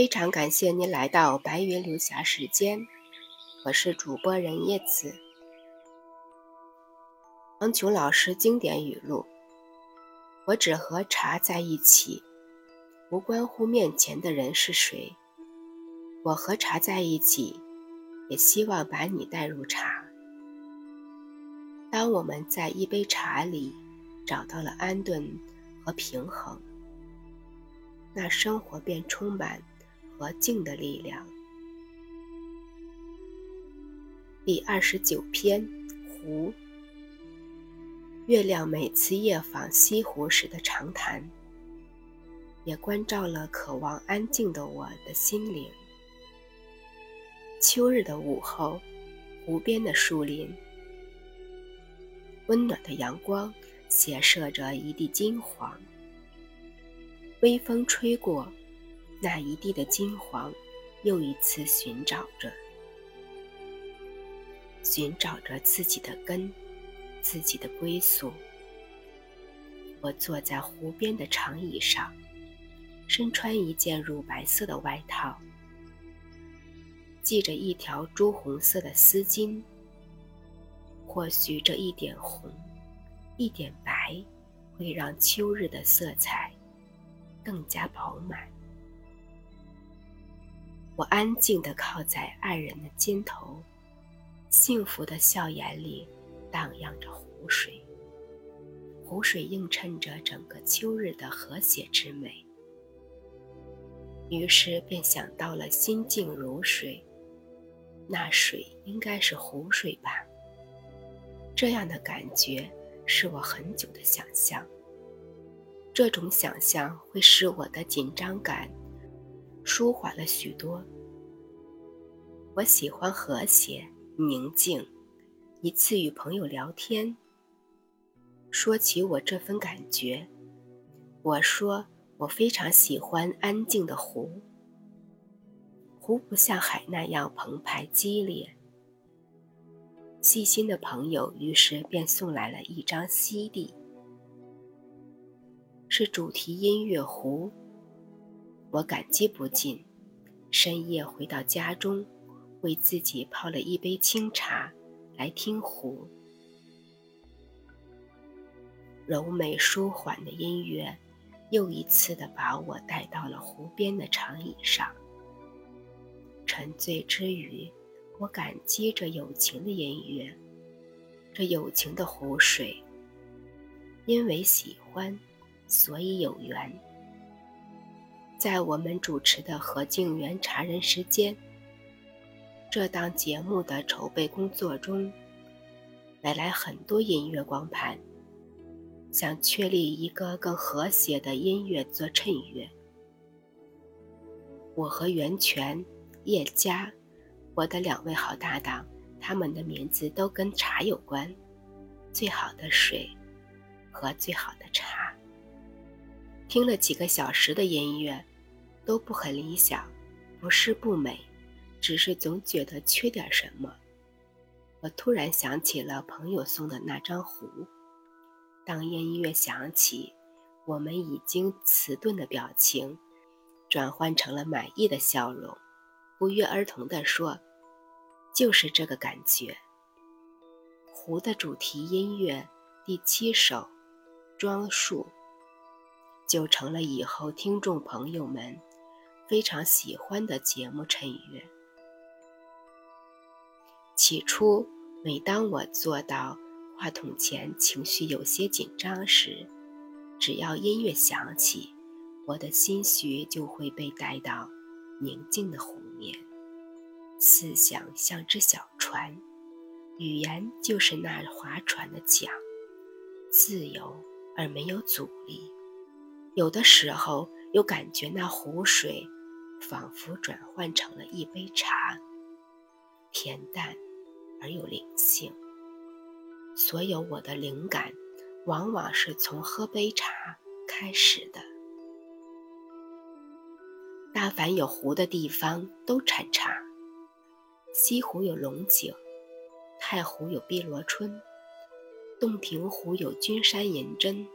非常感谢您来到白云流霞时间，我是主播任叶子。王琼老师经典语录：我只和茶在一起，无关乎面前的人是谁。我和茶在一起，也希望把你带入茶。当我们在一杯茶里找到了安顿和平衡，那生活便充满。和静的力量。第二十九篇，湖。月亮每次夜访西湖时的长谈，也关照了渴望安静的我的心灵。秋日的午后，湖边的树林，温暖的阳光斜射着一地金黄，微风吹过。那一地的金黄，又一次寻找着，寻找着自己的根，自己的归宿。我坐在湖边的长椅上，身穿一件乳白色的外套，系着一条朱红色的丝巾。或许这一点红，一点白，会让秋日的色彩更加饱满。我安静地靠在爱人的肩头，幸福的笑颜里荡漾着湖水。湖水映衬着整个秋日的和谐之美，于是便想到了心静如水，那水应该是湖水吧？这样的感觉是我很久的想象。这种想象会使我的紧张感。舒缓了许多。我喜欢和谐宁静。一次与朋友聊天，说起我这份感觉，我说我非常喜欢安静的湖。湖不像海那样澎湃激烈。细心的朋友于是便送来了一张 CD，是主题音乐湖。我感激不尽，深夜回到家中，为自己泡了一杯清茶，来听湖。柔美舒缓的音乐，又一次的把我带到了湖边的长椅上。沉醉之余，我感激着友情的音乐，这友情的湖水。因为喜欢，所以有缘。在我们主持的何静园茶人时间这档节目的筹备工作中，买来很多音乐光盘，想确立一个更和谐的音乐做衬乐。我和袁泉、叶佳，我的两位好搭档，他们的名字都跟茶有关，最好的水和最好的茶。听了几个小时的音乐。都不很理想，不是不美，只是总觉得缺点什么。我突然想起了朋友送的那张壶。当音乐响起，我们已经迟钝的表情转换成了满意的笑容，不约而同地说：“就是这个感觉。”壶的主题音乐第七首《装束》就成了以后听众朋友们。非常喜欢的节目衬乐。起初，每当我坐到话筒前，情绪有些紧张时，只要音乐响起，我的心绪就会被带到宁静的湖面，思想像只小船，语言就是那划船的桨，自由而没有阻力。有的时候，又感觉那湖水。仿佛转换成了一杯茶，恬淡而有灵性。所有我的灵感，往往是从喝杯茶开始的。大凡有湖的地方都产茶，西湖有龙井，太湖有碧螺春，洞庭湖有君山银针。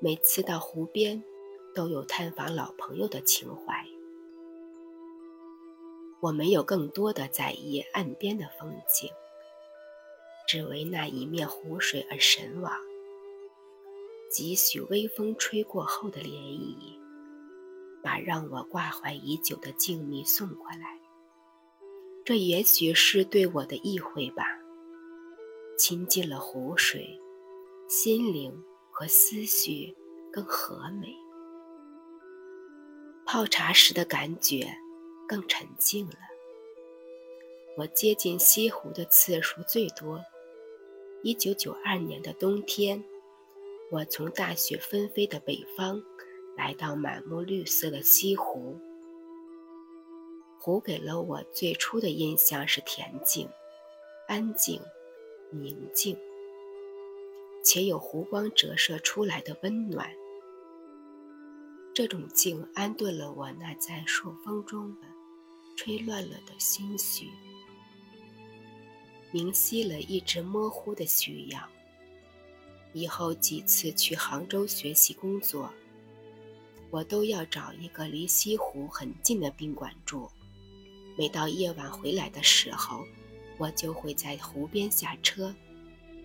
每次到湖边。都有探访老朋友的情怀，我没有更多的在意岸边的风景，只为那一面湖水而神往。几许微风吹过后的涟漪，把让我挂怀已久的静谧送过来。这也许是对我的意会吧。亲近了湖水，心灵和思绪更和美，泡茶时的感觉更沉静了。我接近西湖的次数最多。一九九二年的冬天，我从大雪纷飞的北方来到满目绿色的西湖。湖给了我最初的印象是恬静、安静、宁静，且有湖光折射出来的温暖。这种静安顿了我那在朔风中的吹乱了的心绪，明晰了一直模糊的需要。以后几次去杭州学习工作，我都要找一个离西湖很近的宾馆住。每到夜晚回来的时候，我就会在湖边下车，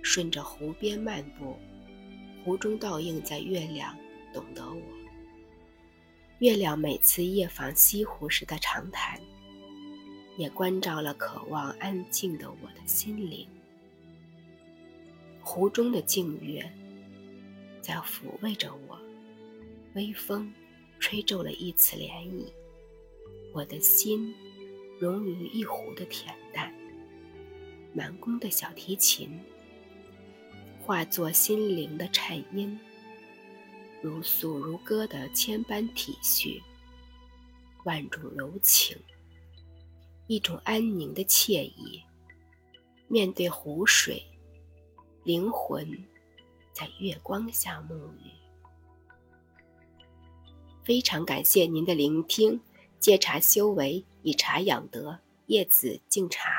顺着湖边漫步。湖中倒映在月亮，懂得我。月亮每次夜访西湖时的长谈，也关照了渴望安静的我的心灵。湖中的静月，在抚慰着我。微风，吹皱了一次涟漪，我的心。融于一湖的恬淡，满宫的小提琴化作心灵的颤音，如诉如歌的千般体恤，万种柔情，一种安宁的惬意。面对湖水，灵魂在月光下沐浴。非常感谢您的聆听。借茶修为，以茶养德。叶子敬茶。